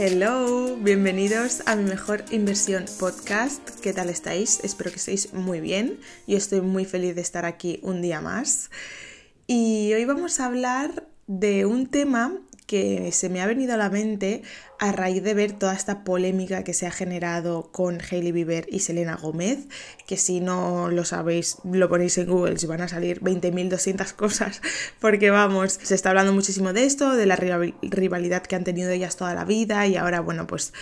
Hello, bienvenidos a mi mejor inversión podcast. ¿Qué tal estáis? Espero que estéis muy bien. Yo estoy muy feliz de estar aquí un día más. Y hoy vamos a hablar de un tema que se me ha venido a la mente a raíz de ver toda esta polémica que se ha generado con Hailey Bieber y Selena Gómez, que si no lo sabéis, lo ponéis en Google, y van a salir 20.200 cosas, porque vamos, se está hablando muchísimo de esto, de la rivalidad que han tenido ellas toda la vida y ahora, bueno, pues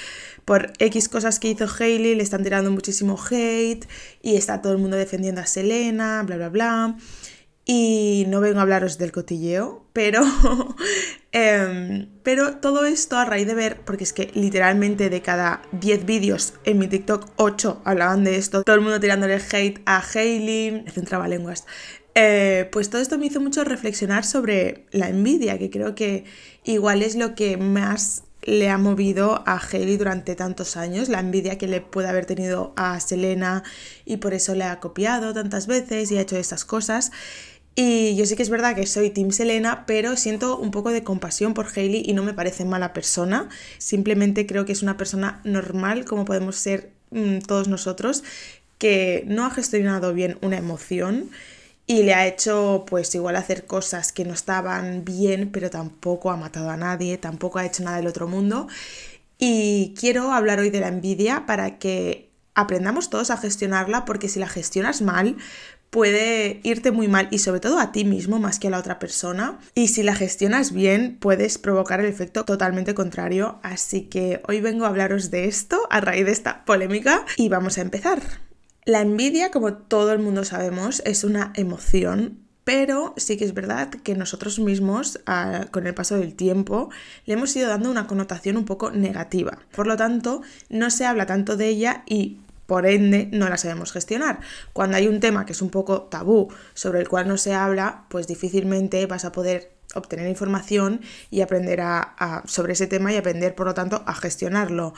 por X cosas que hizo Hailey le están tirando muchísimo hate y está todo el mundo defendiendo a Selena, bla, bla, bla. Y no vengo a hablaros del cotilleo, pero, em, pero todo esto a raíz de ver, porque es que literalmente de cada 10 vídeos en mi TikTok, 8 hablaban de esto, todo el mundo tirándole hate a Hailey, me centraba lenguas. Eh, pues todo esto me hizo mucho reflexionar sobre la envidia, que creo que igual es lo que más le ha movido a Hailey durante tantos años, la envidia que le puede haber tenido a Selena y por eso le ha copiado tantas veces y ha hecho estas cosas. Y yo sé que es verdad que soy Team Selena, pero siento un poco de compasión por Hailey y no me parece mala persona. Simplemente creo que es una persona normal, como podemos ser mm, todos nosotros, que no ha gestionado bien una emoción y le ha hecho pues igual hacer cosas que no estaban bien, pero tampoco ha matado a nadie, tampoco ha hecho nada del otro mundo. Y quiero hablar hoy de la envidia para que aprendamos todos a gestionarla, porque si la gestionas mal, puede irte muy mal y sobre todo a ti mismo más que a la otra persona. Y si la gestionas bien, puedes provocar el efecto totalmente contrario. Así que hoy vengo a hablaros de esto a raíz de esta polémica y vamos a empezar. La envidia, como todo el mundo sabemos, es una emoción pero sí que es verdad que nosotros mismos, con el paso del tiempo, le hemos ido dando una connotación un poco negativa. Por lo tanto, no se habla tanto de ella y por ende no la sabemos gestionar. Cuando hay un tema que es un poco tabú, sobre el cual no se habla, pues difícilmente vas a poder obtener información y aprender a, sobre ese tema y aprender, por lo tanto, a gestionarlo.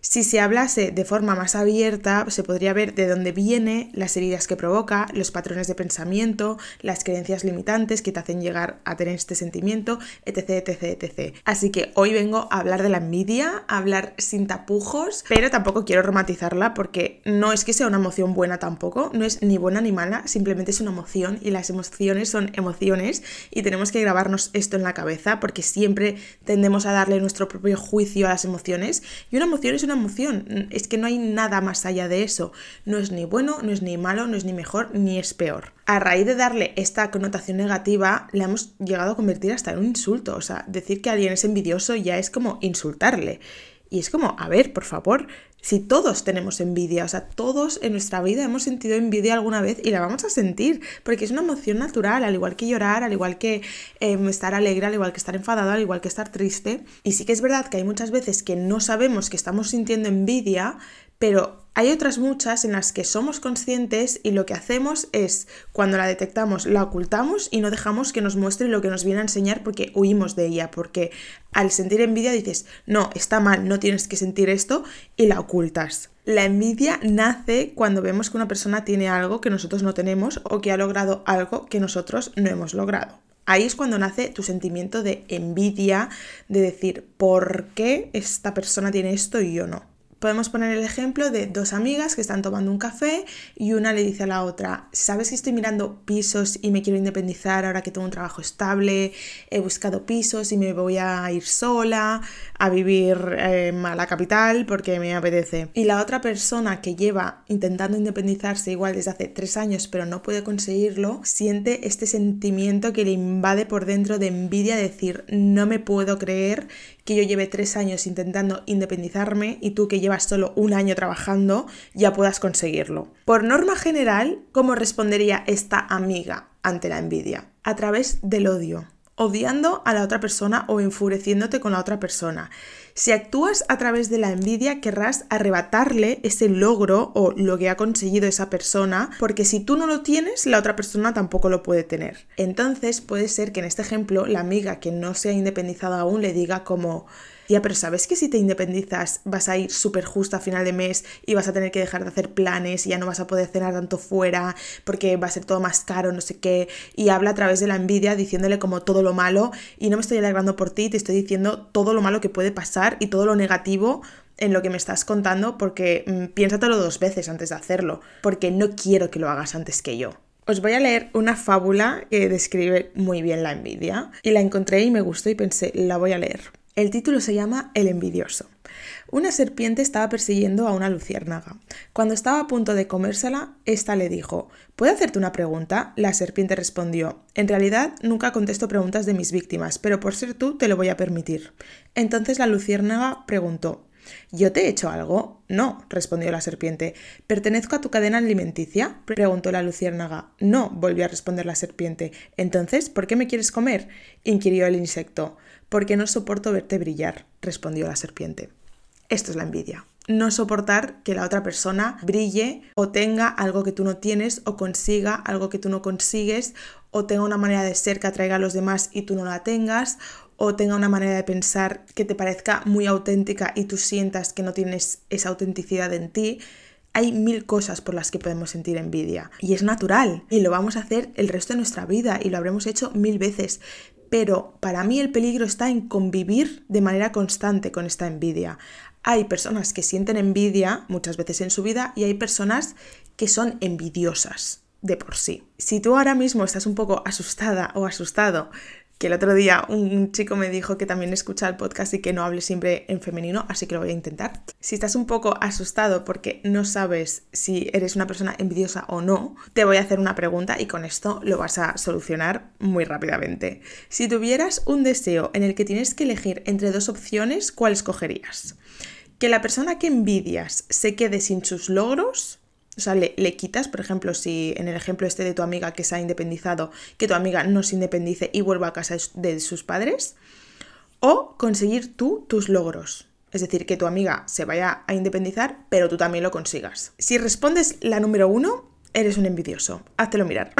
Si se hablase de forma más abierta, se podría ver de dónde viene, las heridas que provoca, los patrones de pensamiento, las creencias limitantes que te hacen llegar a tener este sentimiento, etc, etc, etc. Así que hoy vengo a hablar de la envidia, a hablar sin tapujos, pero tampoco quiero romantizarla porque no es que sea una emoción buena tampoco, no es ni buena ni mala, simplemente es una emoción y las emociones son emociones y tenemos que grabarnos esto en la cabeza porque siempre tendemos a darle nuestro propio juicio a las emociones y una emoción es una emoción, es que no hay nada más allá de eso. No es ni bueno, no es ni malo, no es ni mejor, ni es peor. A raíz de darle esta connotación negativa, le hemos llegado a convertir hasta en un insulto. O sea, decir que alguien es envidioso ya es como insultarle. Y es como, a ver, por favor, si todos tenemos envidia, o sea, todos en nuestra vida hemos sentido envidia alguna vez y la vamos a sentir, porque es una emoción natural, al igual que llorar, al igual que em, estar alegre, al igual que estar enfadado, al igual que estar triste. Y sí que es verdad que hay muchas veces que no sabemos que estamos sintiendo envidia, pero hay otras muchas en las que somos conscientes y lo que hacemos es, cuando la detectamos, la ocultamos y no dejamos que nos muestre lo que nos viene a enseñar porque huimos de ella, porque al sentir envidia dices, no, está mal, no tienes que sentir esto y la ocultas. La envidia nace cuando vemos que una persona tiene algo que nosotros no tenemos o que ha logrado algo que nosotros no hemos logrado. Ahí es cuando nace tu sentimiento de envidia, de decir, ¿por qué esta persona tiene esto y yo no? Podemos poner el ejemplo de dos amigas que están tomando un café y una le dice a la otra, ¿sabes que estoy mirando pisos y me quiero independizar ahora que tengo un trabajo estable? He buscado pisos y me voy a ir sola a vivir em, a la capital porque me apetece. Y la otra persona que lleva intentando independizarse igual desde hace tres años pero no puede conseguirlo, siente este sentimiento que le invade por dentro de envidia, de decir, no me puedo creer que yo lleve tres años intentando independizarme y tú que llevas solo un año trabajando ya puedas conseguirlo. Por norma general, ¿cómo respondería esta amiga ante la envidia? A través del odio odiando a la otra persona o enfureciéndote con la otra persona. Si actúas a través de la envidia, querrás arrebatarle ese logro o lo que ha conseguido esa persona, porque si tú no lo tienes, la otra persona tampoco lo puede tener. Entonces puede ser que en este ejemplo la amiga que no se ha independizado aún le diga como Pero ¿sabes que si te independizas vas a ir súper justo a final de mes y vas a tener que dejar de hacer planes y ya no vas a poder cenar tanto fuera porque va a ser todo más caro, no sé qué? Y habla a través de la envidia diciéndole como todo lo malo y no me estoy alegrando por ti, te estoy diciendo todo lo malo que puede pasar y todo lo negativo en lo que me estás contando porque mm, piénsatelo dos veces antes de hacerlo, porque no quiero que lo hagas antes que yo. Os voy a leer una fábula que describe muy bien la envidia y la encontré y me gustó y pensé, la voy a leer. El título se llama El envidioso. Una serpiente estaba persiguiendo a una luciérnaga. Cuando estaba a punto de comérsela, ésta le dijo ¿Puedo hacerte una pregunta? La serpiente respondió En realidad nunca contesto preguntas de mis víctimas, pero por ser tú te lo voy a permitir. Entonces la luciérnaga preguntó ¿Yo te he hecho algo? No, respondió la serpiente. ¿Pertenezco a tu cadena alimenticia? preguntó la luciérnaga. No, volvió a responder la serpiente. Entonces, ¿por qué me quieres comer? inquirió el insecto. Porque no soporto verte brillar, respondió la serpiente. Esto es la envidia. No soportar que la otra persona brille o tenga algo que tú no tienes o consiga algo que tú no consigues o tenga una manera de ser que atraiga a los demás y tú no la tengas o tenga una manera de pensar que te parezca muy auténtica y tú sientas que no tienes esa autenticidad en ti, hay mil cosas por las que podemos sentir envidia. Y es natural. Y lo vamos a hacer el resto de nuestra vida y lo habremos hecho mil veces. Pero para mí el peligro está en convivir de manera constante con esta envidia. Hay personas que sienten envidia muchas veces en su vida y hay personas que son envidiosas de por sí. Si tú ahora mismo estás un poco asustada o asustado que el otro día un chico me dijo que también escucha el podcast y que no hable siempre en femenino, así que lo voy a intentar. Si estás un poco asustado porque no sabes si eres una persona envidiosa o no, te voy a hacer una pregunta y con esto lo vas a solucionar muy rápidamente. Si tuvieras un deseo en el que tienes que elegir entre dos opciones, ¿cuál escogerías? ¿Que la persona que envidias se quede sin sus logros o sea, le, quitas, por ejemplo, si en el ejemplo este de tu amiga que se ha independizado, que tu amiga no se independice y vuelva a casa de sus padres, o conseguir tú tus logros. Es decir, que tu amiga se vaya a independizar, pero tú también lo consigas. Si respondes la número uno, eres un envidioso. Háztelo mirar.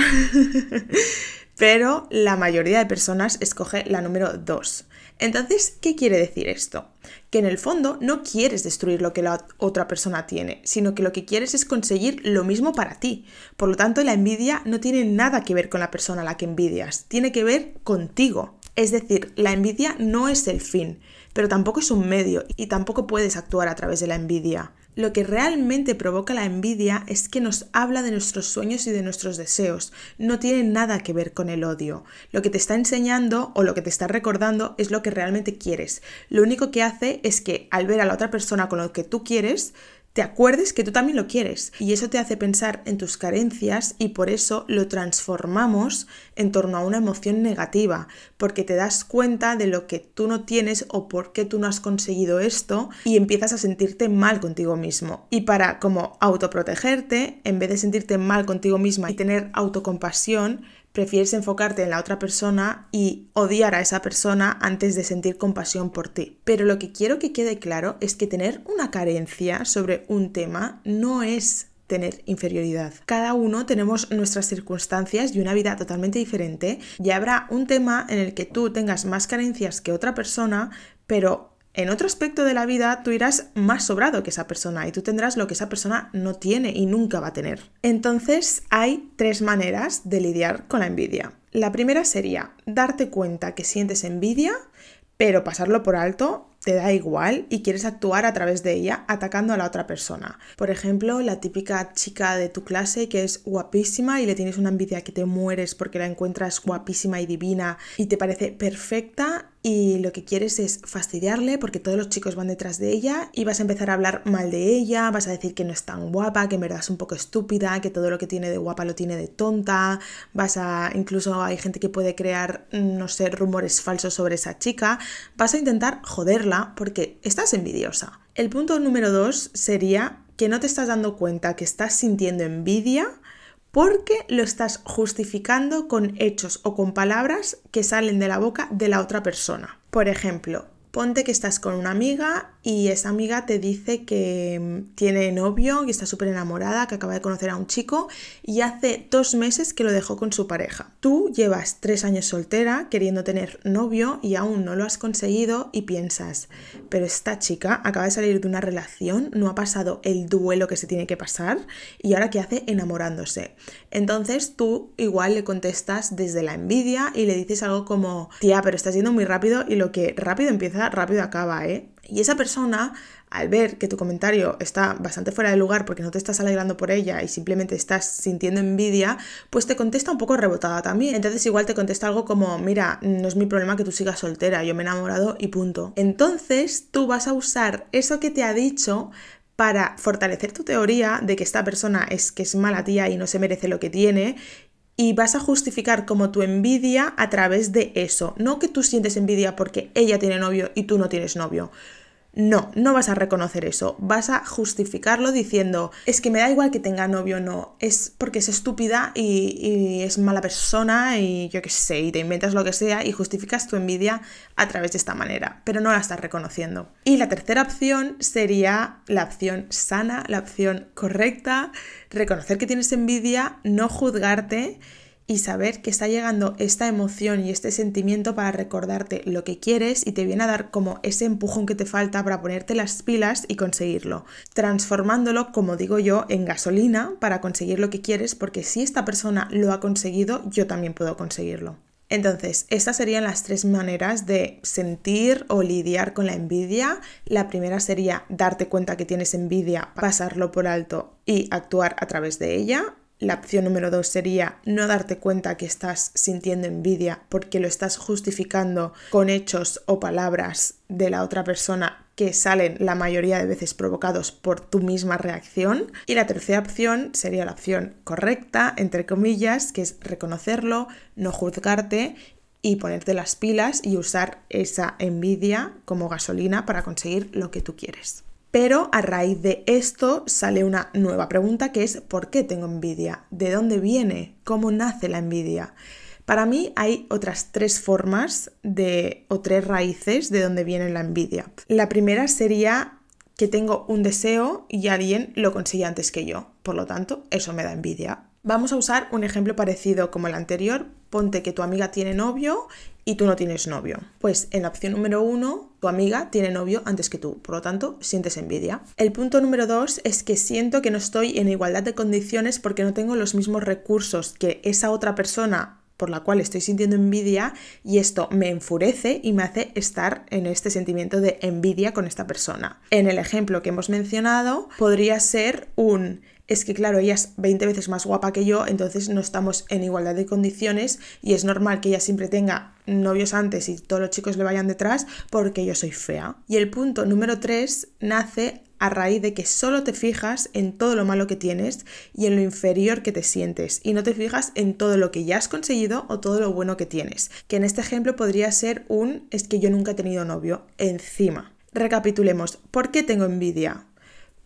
pero la mayoría de personas escoge la número dos. Entonces, ¿qué quiere decir esto? Que en el fondo no quieres destruir lo que la otra persona tiene, sino que lo que quieres es conseguir lo mismo para ti. Por lo tanto, la envidia no tiene nada que ver con la persona a la que envidias, tiene que ver contigo. Es decir, la envidia no es el fin, pero tampoco es un medio y tampoco puedes actuar a través de la envidia. Lo que realmente provoca la envidia es que nos habla de nuestros sueños y de nuestros deseos. No tiene nada que ver con el odio. Lo que te está enseñando o lo que te está recordando es lo que realmente quieres. Lo único que hace es que al ver a la otra persona con lo que tú quieres, te acuerdes que tú también lo quieres y eso te hace pensar en tus carencias y por eso lo transformamos en torno a una emoción negativa, porque te das cuenta de lo que tú no tienes o por qué tú no has conseguido esto y empiezas a sentirte mal contigo mismo. Y para como autoprotegerte, en vez de sentirte mal contigo misma y tener autocompasión, prefieres enfocarte en la otra persona y odiar a esa persona antes de sentir compasión por ti. Pero lo que quiero que quede claro es que tener una carencia sobre un tema no es tener inferioridad. Cada uno tenemos nuestras circunstancias y una vida totalmente diferente y habrá un tema en el que tú tengas más carencias que otra persona, pero en otro aspecto de la vida tú irás más sobrado que esa persona y tú tendrás lo que esa persona no tiene y nunca va a tener. Entonces hay tres maneras de lidiar con la envidia. La primera sería darte cuenta que sientes envidia, pero pasarlo por alto te da igual y quieres actuar a través de ella atacando a la otra persona. Por ejemplo, la típica chica de tu clase que es guapísima y le tienes una envidia que te mueres porque la encuentras guapísima y divina y te parece perfecta y lo que quieres es fastidiarle porque todos los chicos van detrás de ella y vas a empezar a hablar mal de ella, vas a decir que no es tan guapa, que en verdad es un poco estúpida, que todo lo que tiene de guapa lo tiene de tonta, vas a incluso hay gente que puede crear no sé, rumores falsos sobre esa chica, vas a intentar joderla porque estás envidiosa. El punto número dos sería que no te estás dando cuenta que estás sintiendo envidia porque lo estás justificando con hechos o con palabras que salen de la boca de la otra persona. Por ejemplo, ponte que estás con una amiga y esa amiga te dice que mm, tiene novio, que está súper enamorada, que acaba de conocer a un chico y hace dos meses que lo dejó con su pareja. Tú llevas tres años soltera queriendo tener novio y aún no lo has conseguido y piensas, pero esta chica acaba de salir de una relación, no ha pasado el duelo que se tiene que pasar y ahora qué hace enamorándose. Entonces tú igual le contestas desde la envidia y le dices algo como, tía, pero estás yendo muy rápido y lo que rápido empieza, rápido acaba, ¿eh? Y esa persona, al ver que tu comentario está bastante fuera de lugar porque no te estás alegrando por ella y simplemente estás sintiendo envidia, pues te contesta un poco rebotada también. Entonces igual te contesta algo como, mira, no es mi problema que tú sigas soltera, yo me he enamorado y punto. Entonces tú vas a usar eso que te ha dicho para fortalecer tu teoría de que esta persona es que es mala tía y no se merece lo que tiene y vas a justificar como tu envidia a través de eso. No que tú sientes envidia porque ella tiene novio y tú no tienes novio. No, no vas a reconocer eso, vas a justificarlo diciendo, es que me da igual que tenga novio o no, es porque es estúpida y, es mala persona y yo qué sé, y te inventas lo que sea y justificas tu envidia a través de esta manera, pero no la estás reconociendo. Y la tercera opción sería la opción sana, la opción correcta, reconocer que tienes envidia, no juzgarte y saber que está llegando esta emoción y este sentimiento para recordarte lo que quieres y te viene a dar como ese empujón que te falta para ponerte las pilas y conseguirlo, transformándolo, como digo yo, en gasolina para conseguir lo que quieres, porque si esta persona lo ha conseguido, yo también puedo conseguirlo. Entonces, estas serían las tres maneras de sentir o lidiar con la envidia. La primera sería darte cuenta que tienes envidia, pasarlo por alto y actuar a través de ella. La opción número dos sería no darte cuenta que estás sintiendo envidia porque lo estás justificando con hechos o palabras de la otra persona que salen la mayoría de veces provocados por tu misma reacción. Y la tercera opción sería la opción correcta, entre comillas, que es reconocerlo, no juzgarte y ponerte las pilas y usar esa envidia como gasolina para conseguir lo que tú quieres. Pero a raíz de esto sale una nueva pregunta que es ¿por qué tengo envidia? ¿De dónde viene? ¿Cómo nace la envidia? Para mí hay otras tres formas de o tres raíces de dónde viene la envidia. La primera sería que tengo un deseo y alguien lo consigue antes que yo. Por lo tanto, eso me da envidia. Vamos a usar un ejemplo parecido como el anterior. Ponte que tu amiga tiene novio y tú no tienes novio. Pues en la opción número uno, tu amiga tiene novio antes que tú, por lo tanto, sientes envidia. El punto número dos es que siento que no estoy en igualdad de condiciones porque no tengo los mismos recursos que esa otra persona por la cual estoy sintiendo envidia y esto me enfurece y me hace estar en este sentimiento de envidia con esta persona. En el ejemplo que hemos mencionado, podría ser un es que claro, ella es 20 veces más guapa que yo, entonces no estamos en igualdad de condiciones y es normal que ella siempre tenga novios antes y todos los chicos le vayan detrás porque yo soy fea. Y el punto número 3 nace a raíz de que solo te fijas en todo lo malo que tienes y en lo inferior que te sientes y no te fijas en todo lo que ya has conseguido o todo lo bueno que tienes. Que en este ejemplo podría ser un es que yo nunca he tenido novio encima. Recapitulemos, ¿por qué tengo envidia?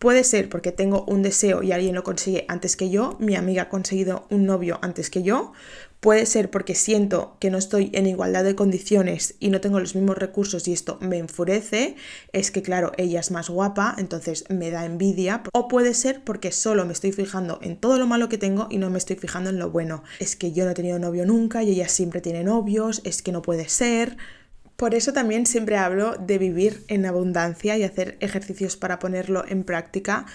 Puede ser porque tengo un deseo y alguien lo consigue antes que yo, mi amiga ha conseguido un novio antes que yo. Puede ser porque siento que no estoy en igualdad de condiciones y no tengo los mismos recursos y esto me enfurece. Es que claro, ella es más guapa, entonces me da envidia. O puede ser porque solo me estoy fijando en todo lo malo que tengo y no me estoy fijando en lo bueno. Es que yo no he tenido novio nunca y ella siempre tiene novios, es que no puede ser. Por eso también siempre hablo de vivir en abundancia y hacer ejercicios para ponerlo en práctica,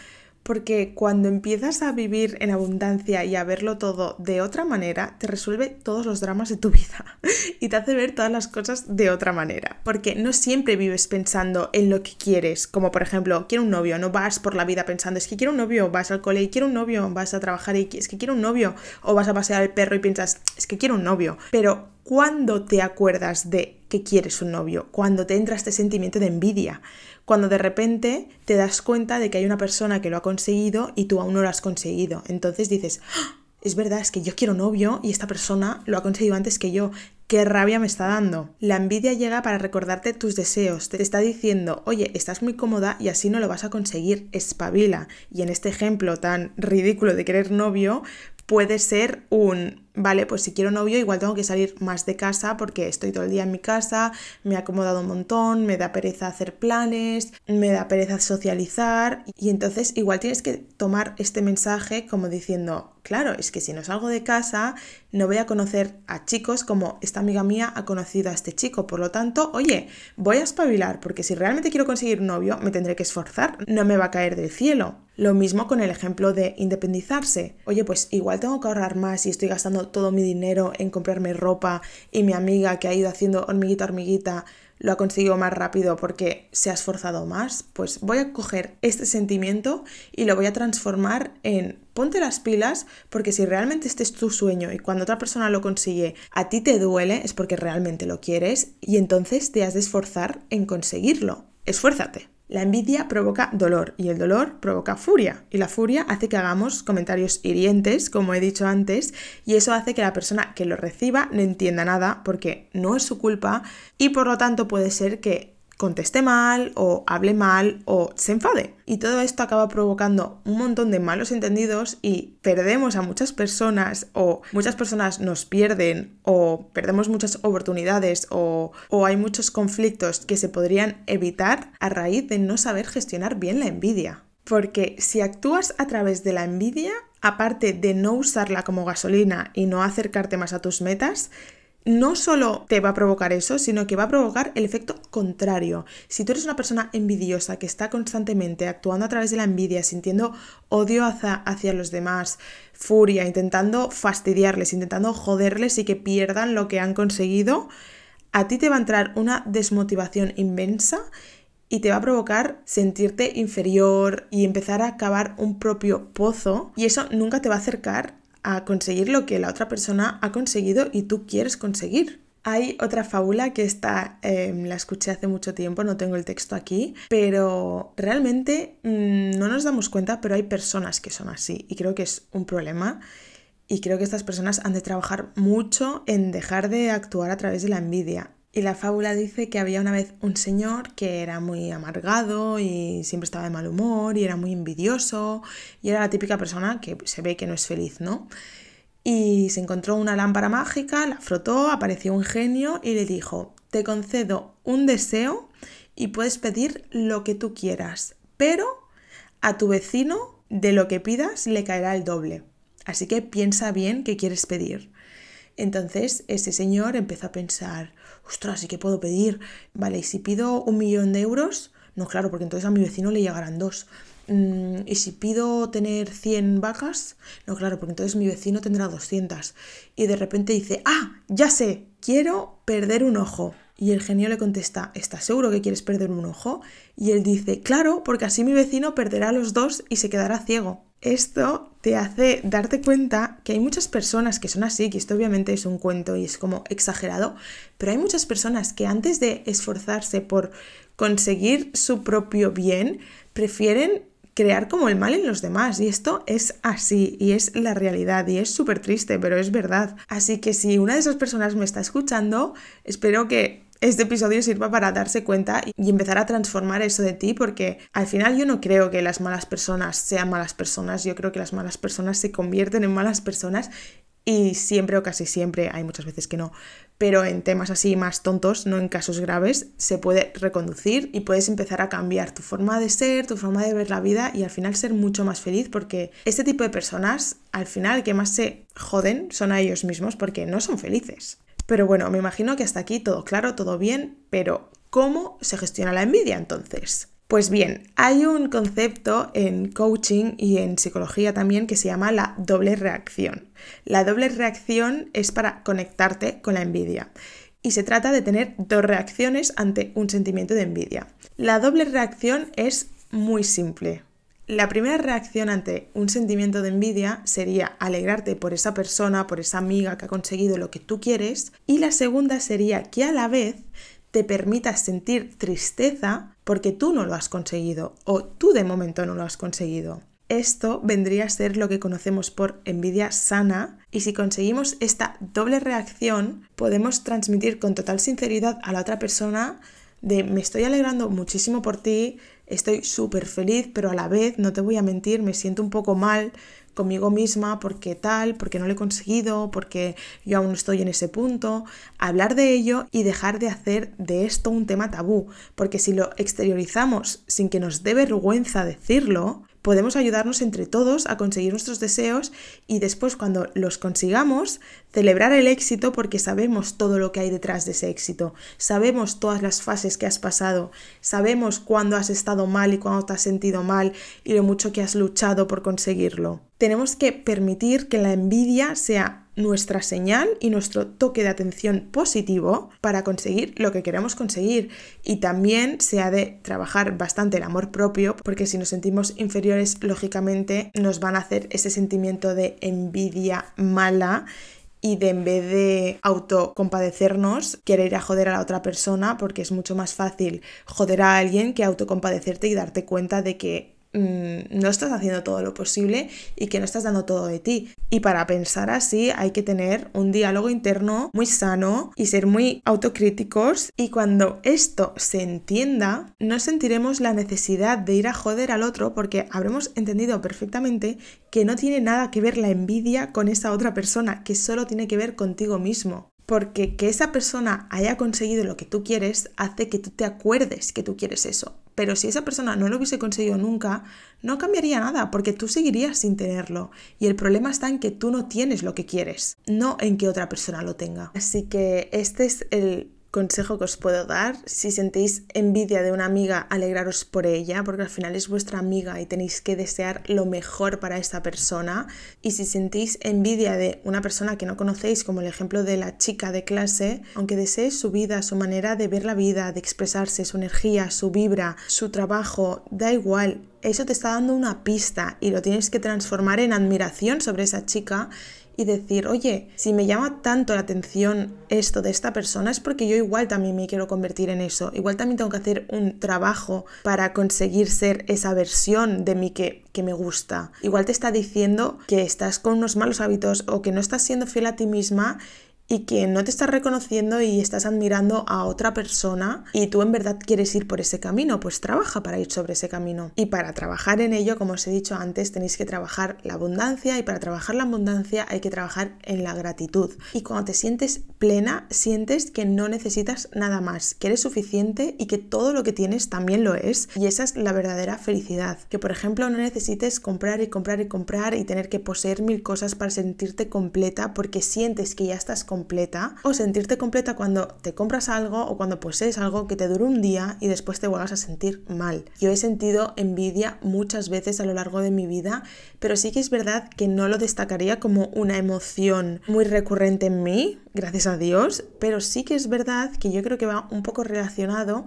porque cuando empiezas a vivir en abundancia y a verlo todo de otra manera, te resuelve todos los dramas de tu vida y te hace ver todas las cosas de otra manera. Porque no siempre vives pensando en lo que quieres, como por ejemplo, quiero un novio, no vas por la vida pensando, es que quiero un novio, vas al cole y quiero un novio, vas a trabajar y es que quiero un novio, o vas a pasear al perro y piensas, es que quiero un novio. Pero ¿cuándo te acuerdas de que quieres un novio, cuando te entra este sentimiento de envidia, cuando de repente te das cuenta de que hay una persona que lo ha conseguido y tú aún no lo has conseguido. Entonces dices, ¡Ah! es verdad, es que yo quiero novio y esta persona lo ha conseguido antes que yo. ¿Qué rabia me está dando? La envidia llega para recordarte tus deseos. Te está diciendo, oye, estás muy cómoda y así no lo vas a conseguir. Espabila. Y en este ejemplo tan ridículo de querer novio, puede ser un vale, pues si quiero novio igual tengo que salir más de casa porque estoy todo el día en mi casa, me he acomodado un montón, me da pereza hacer planes, me da pereza socializar y entonces igual tienes que tomar este mensaje como diciendo, claro, es que si no salgo de casa no voy a conocer a chicos como esta amiga mía ha conocido a este chico, por lo tanto, oye, voy a espabilar porque si realmente quiero conseguir novio me tendré que esforzar, no me va a caer del cielo. Lo mismo con el ejemplo de independizarse. Oye, pues igual tengo que ahorrar más y estoy gastando todo mi dinero en comprarme ropa y mi amiga que ha ido haciendo hormiguita hormiguita lo ha conseguido más rápido porque se ha esforzado más, pues voy a coger este sentimiento y lo voy a transformar en ponte las pilas porque si realmente este es tu sueño y cuando otra persona lo consigue a ti te duele es porque realmente lo quieres y entonces te has de esforzar en conseguirlo. Esfuérzate. La envidia provoca dolor y el dolor provoca furia. Y la furia hace que hagamos comentarios hirientes, como he dicho antes, y eso hace que la persona que lo reciba no entienda nada porque no es su culpa y por lo tanto puede ser que conteste mal o hable mal o se enfade. Y todo esto acaba provocando un montón de malos entendidos y perdemos a muchas personas o muchas personas nos pierden o perdemos muchas oportunidades o, o hay muchos conflictos que se podrían evitar a raíz de no saber gestionar bien la envidia. Porque si actúas a través de la envidia, aparte de no usarla como gasolina y no acercarte más a tus metas, no solo te va a provocar eso, sino que va a provocar el efecto contrario. Si tú eres una persona envidiosa que está constantemente actuando a través de la envidia, sintiendo odio hacia, hacia, los demás, furia, intentando fastidiarles, intentando joderles y que pierdan lo que han conseguido, a ti te va a entrar una desmotivación inmensa y te va a provocar sentirte inferior y empezar a cavar un propio pozo y eso nunca te va a acercar a conseguir lo que la otra persona ha conseguido y tú quieres conseguir. Hay otra fábula que está, em, la escuché hace mucho tiempo, no tengo el texto aquí, pero realmente mm, no nos damos cuenta, pero hay personas que son así y creo que es un problema y creo que estas personas han de trabajar mucho en dejar de actuar a través de la envidia. Y la fábula dice que había una vez un señor que era muy amargado y siempre estaba de mal humor y era muy envidioso y era la típica persona que se ve que no es feliz, ¿no? Y se encontró una lámpara mágica, la frotó, apareció un genio y le dijo, te concedo un deseo y puedes pedir lo que tú quieras, pero a tu vecino de lo que pidas le caerá el doble. Así que piensa bien qué quieres pedir. Entonces ese señor empezó a pensar, ostras, ¿y qué puedo pedir? Vale, y si pido un millón de euros, no, claro, porque entonces a mi vecino le llegarán dos. Mm, y si pido tener 100 vacas, no, claro, porque entonces mi vecino tendrá 200. Y de repente dice, ah, ya sé, quiero perder un ojo. Y el genio le contesta, ¿estás seguro que quieres perder un ojo? Y él dice, claro, porque así mi vecino perderá los dos y se quedará ciego. Esto te hace darte cuenta que hay muchas personas que son así, que esto obviamente es un cuento y es como exagerado, pero hay muchas personas que antes de esforzarse por conseguir su propio bien, prefieren crear como el mal en los demás. Y esto es así, y es la realidad, y es súper triste, pero es verdad. Así que si una de esas personas me está escuchando, espero que este episodio sirva para darse cuenta y empezar a transformar eso de ti, porque al final yo no creo que las malas personas sean malas personas, yo creo que las malas personas se convierten en malas personas y siempre o casi siempre, hay muchas veces que no, pero en temas así más tontos, no en casos graves, se puede reconducir y puedes empezar a cambiar tu forma de ser, tu forma de ver la vida y al final ser mucho más feliz porque este tipo de personas al final que más se joden son a ellos mismos porque no son felices. Pero bueno, me imagino que hasta aquí todo claro, todo bien, pero ¿cómo se gestiona la envidia entonces? Pues bien, hay un concepto en coaching y en psicología también que se llama la doble reacción. La doble reacción es para conectarte con la envidia y se trata de tener dos reacciones ante un sentimiento de envidia. La doble reacción es muy simple. La primera reacción ante un sentimiento de envidia sería alegrarte por esa persona, por esa amiga que ha conseguido lo que tú quieres. Y la segunda sería que a la vez te permitas sentir tristeza porque tú no lo has conseguido o tú de momento no lo has conseguido. Esto vendría a ser lo que conocemos por envidia sana y si conseguimos esta doble reacción podemos transmitir con total sinceridad a la otra persona de me estoy alegrando muchísimo por ti, estoy súper feliz, pero a la vez, no te voy a mentir, me siento un poco mal conmigo misma porque tal, porque no lo he conseguido, porque yo aún no estoy en ese punto. Hablar de ello y dejar de hacer de esto un tema tabú, porque si lo exteriorizamos sin que nos dé vergüenza decirlo, podemos ayudarnos entre todos a conseguir nuestros deseos y después cuando los consigamos celebrar el éxito porque sabemos todo lo que hay detrás de ese éxito, sabemos todas las fases que has pasado, sabemos cuándo has estado mal y cuándo te has sentido mal y lo mucho que has luchado por conseguirlo. Tenemos que permitir que la envidia sea nuestra señal y nuestro toque de atención positivo para conseguir lo que queremos conseguir. Y también se ha de trabajar bastante el amor propio, porque si nos sentimos inferiores, lógicamente nos van a hacer ese sentimiento de envidia mala y de en vez de autocompadecernos, querer ir a joder a la otra persona, porque es mucho más fácil joder a alguien que autocompadecerte y darte cuenta de que Mm, no estás haciendo todo lo posible y que no estás dando todo de ti. Y para pensar así hay que tener un diálogo interno muy sano y ser muy autocríticos y cuando esto se entienda no sentiremos la necesidad de ir a joder al otro porque habremos entendido perfectamente que no tiene nada que ver la envidia con esa otra persona, que solo tiene que ver contigo mismo porque que esa persona haya conseguido lo que tú quieres hace que tú te acuerdes que tú quieres eso. Pero si esa persona no lo hubiese conseguido nunca, no cambiaría nada, porque tú seguirías sin tenerlo. Y el problema está en que tú no tienes lo que quieres, no en que otra persona lo tenga. Así que este es el consejo que os puedo dar. Si sentís envidia de una amiga, alegraros por ella, porque al final es vuestra amiga y tenéis que desear lo mejor para esa persona. Y si sentís envidia de una persona que no conocéis, como el ejemplo de la chica de clase, aunque desees su vida, su manera de ver la vida, de expresarse, su energía, su vibra, su trabajo, da igual. Eso te está dando una pista y lo tienes que transformar en admiración sobre esa chica y decir, oye, si me llama tanto la atención esto de esta persona es porque yo igual también me quiero convertir en eso, igual también tengo que hacer un trabajo para conseguir ser esa versión de mí que, que me gusta. Igual te está diciendo que estás con unos malos hábitos o que no estás siendo fiel a ti misma y que no te estás reconociendo y estás admirando a otra persona y tú en verdad quieres ir por ese camino, pues trabaja para ir sobre ese camino. Y para trabajar en ello, como os he dicho antes, tenéis que trabajar la abundancia y para trabajar la abundancia hay que trabajar en la gratitud. Y cuando te sientes plena, sientes que no necesitas nada más, que eres suficiente y que todo lo que tienes también lo es. Y esa es la verdadera felicidad. Que por ejemplo no necesites comprar y comprar y comprar y tener que poseer mil cosas para sentirte completa porque sientes que ya estás completa completa o sentirte completa cuando te compras algo o cuando posees algo que te dure un día y después te vuelvas a sentir mal. Yo he sentido envidia muchas veces a lo largo de mi vida, pero sí que es verdad que no lo destacaría como una emoción muy recurrente en mí, gracias a Dios, pero sí que es verdad que yo creo que va un poco relacionado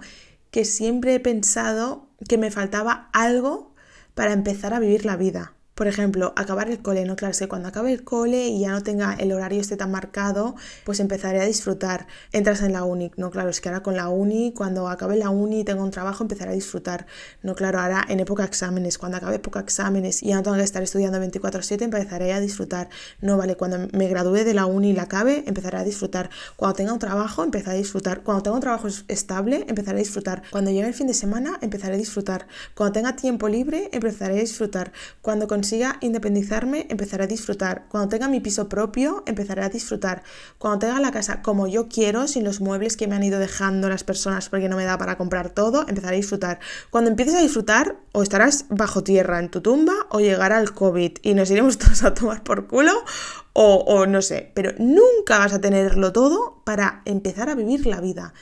que siempre he pensado que me faltaba algo para empezar a vivir la vida. Por ejemplo, acabar el cole, ¿no? Claro, es que cuando acabe el cole y ya no tenga el horario este tan marcado, pues empezaré a disfrutar. Entras en la uni, ¿no? Claro, es que ahora con la uni, cuando acabe la uni y tenga un trabajo, empezaré a disfrutar. No, claro, ahora en época de exámenes, cuando acabe época de exámenes y ya no tengo que estar estudiando 24/7, empezaré a disfrutar. No, vale, cuando me gradúe de la uni y la acabe, empezaré a disfrutar. Cuando tenga un trabajo, empezaré a disfrutar. Cuando tenga un trabajo estable, empezaré a disfrutar. Cuando llegue el fin de semana, empezaré a disfrutar. Cuando tenga tiempo libre, empezaré a disfrutar. Cuando consiga independizarme, empezaré a disfrutar. Cuando tenga mi piso propio, empezaré a disfrutar. Cuando tenga la casa como yo quiero, sin los muebles que me han ido dejando las personas porque no me da para comprar todo, empezaré a disfrutar. Cuando empieces a disfrutar, o estarás bajo tierra en tu tumba, o llegará el COVID y nos iremos todos a tomar por culo, o no sé, pero nunca vas a tenerlo todo para empezar a vivir la vida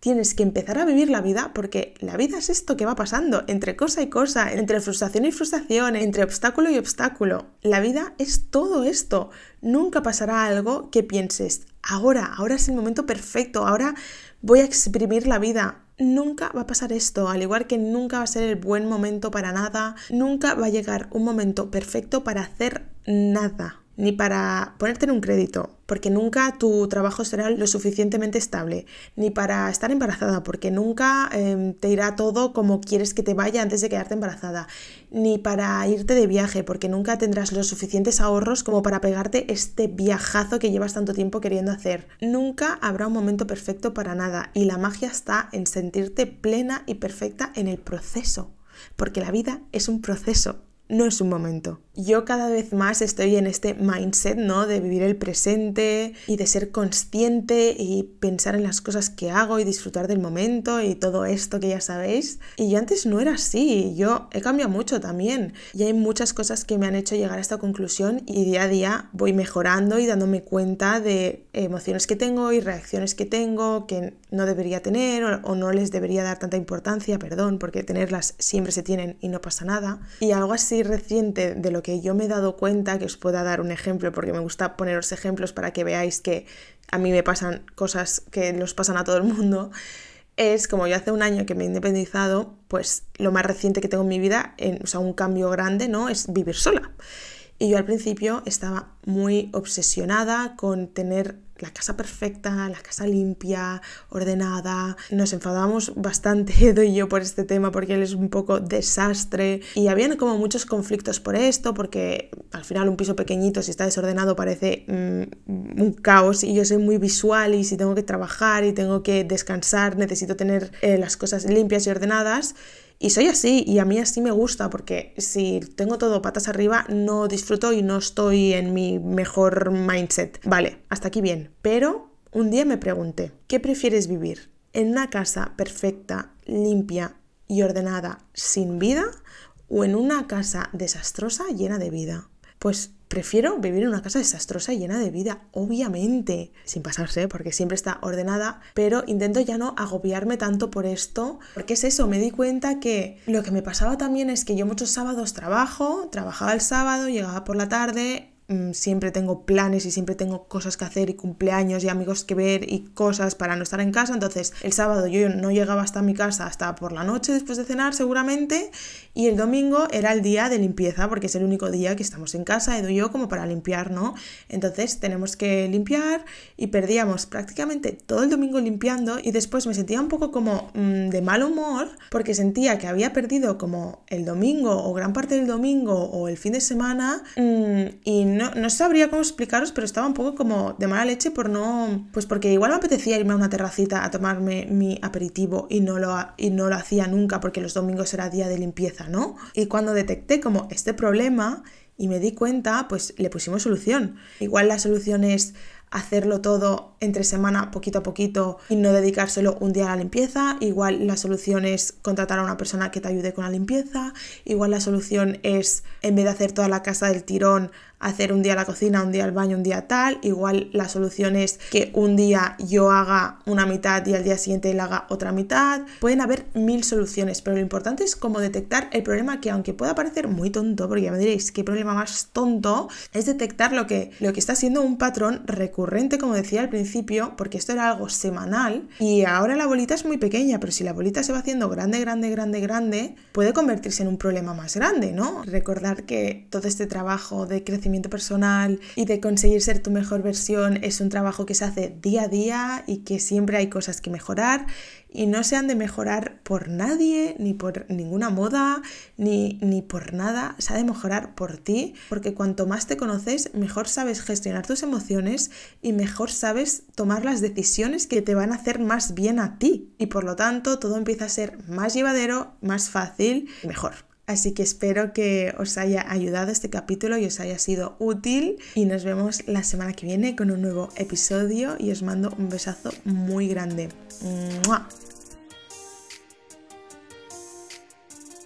tienes que empezar a vivir la vida porque la vida es esto que va pasando, entre cosa y cosa, entre frustración y frustración, entre obstáculo y obstáculo. La vida es todo esto. Nunca pasará algo que pienses, ahora, ahora es el momento perfecto, ahora voy a exprimir la vida. Nunca va a pasar esto, al igual que nunca va a ser el buen momento para nada, nunca va a llegar un momento perfecto para hacer nada ni para ponerte en un crédito, porque nunca tu trabajo será lo suficientemente estable, ni para estar embarazada, porque nunca em, te irá todo como quieres que te vaya antes de quedarte embarazada, ni para irte de viaje, porque nunca tendrás los suficientes ahorros como para pegarte este viajazo que llevas tanto tiempo queriendo hacer. Nunca habrá un momento perfecto para nada, y la magia está en sentirte plena y perfecta en el proceso, porque la vida es un proceso no es un momento. Yo cada vez más estoy en este mindset, ¿no? De vivir el presente y de ser consciente y pensar en las cosas que hago y disfrutar del momento y todo esto que ya sabéis. Y yo antes no era así, yo he cambiado mucho también. Y hay muchas cosas que me han hecho llegar a esta conclusión y día a día voy mejorando y dándome cuenta de emociones que tengo y reacciones que tengo que no debería tener o, no les debería dar tanta importancia, perdón, porque tenerlas siempre se tienen y no pasa nada. Y algo así reciente de lo que yo me he dado cuenta, que os pueda dar un ejemplo, porque me gusta poneros ejemplos para que veáis que a mí me pasan cosas que nos pasan a todo el mundo, es como yo hace un año que me he independizado, pues lo más reciente que tengo en mi vida, en, o sea, un cambio grande, ¿no? Es vivir sola. Y yo al principio estaba muy obsesionada con tener la casa perfecta, la casa limpia, ordenada. Nos enfadábamos bastante Edo y yo por este tema porque él es un poco desastre. Y habían como muchos conflictos por esto porque al final un piso pequeñito si está desordenado parece mm, un caos. Y yo soy muy visual y si tengo que trabajar y tengo que descansar necesito tener eh, las cosas limpias y ordenadas y soy así y a mí así me gusta porque si tengo todo patas arriba no disfruto y no estoy en mi mejor mindset. Vale, hasta aquí bien. Pero un día me pregunté, ¿qué prefieres vivir? ¿En una casa perfecta, limpia y ordenada sin vida o en una casa desastrosa llena de vida? Pues Prefiero vivir en una casa desastrosa y llena de vida, obviamente, sin pasarse, porque siempre está ordenada, pero intento ya no agobiarme tanto por esto, porque es eso, me di cuenta que lo que me pasaba también es que yo muchos sábados trabajo, trabajaba el sábado, llegaba por la tarde, Mm, siempre tengo planes y siempre tengo cosas que hacer y cumpleaños y amigos que ver y cosas para no estar en casa. Entonces el sábado yo no llegaba hasta mi casa hasta por la noche después de cenar seguramente y el domingo era el día de limpieza porque es el único día que estamos en casa, Edu y yo, como para limpiar, ¿no? Entonces tenemos que limpiar y perdíamos prácticamente todo el domingo limpiando y después me sentía un poco como mm, de mal humor porque sentía que había perdido como el domingo o gran parte del domingo o el fin de semana mm, y no no, sabría cómo explicaros, pero estaba un poco como de mala leche por no. Pues porque igual me apetecía irme a una terracita a tomarme mi aperitivo y no lo, y no lo hacía nunca porque los domingos era día de limpieza, ¿no? Y cuando detecté como este problema y me di cuenta, pues le pusimos solución. Igual la solución es hacerlo todo entre semana poquito a poquito y no dedicárselo un día a la limpieza. Igual la solución es contratar a una persona que te ayude con la limpieza. Igual la solución es, en vez de hacer toda la casa del tirón, hacer un día la cocina, un día el baño, un día tal. Igual la solución es que un día yo haga una mitad y al día siguiente él haga otra mitad. Pueden haber mil soluciones, pero lo importante es cómo detectar el problema que aunque pueda parecer muy tonto, porque ya me diréis qué problema más tonto, es detectar lo que, lo que está siendo un patrón recurrente, como decía al principio, porque esto era algo semanal y ahora la bolita es muy pequeña, pero si la bolita se va haciendo grande, grande, grande, grande, puede convertirse en un problema más grande, ¿no? Recordar que todo este trabajo de crecimiento personal y de conseguir ser tu mejor versión es un trabajo que se hace día a día y que siempre hay cosas que mejorar y no se han de mejorar por nadie, ni por ninguna moda, ni, ni por nada, se ha de mejorar por ti, porque cuanto más te conoces, mejor sabes gestionar tus emociones y mejor sabes tomar las decisiones que te van a hacer más bien a ti. Y por lo tanto, todo empieza a ser más llevadero, más fácil y mejor. Así que espero que os haya ayudado este capítulo y os haya sido útil. Y nos vemos la semana que viene con un nuevo episodio y os mando un besazo muy grande.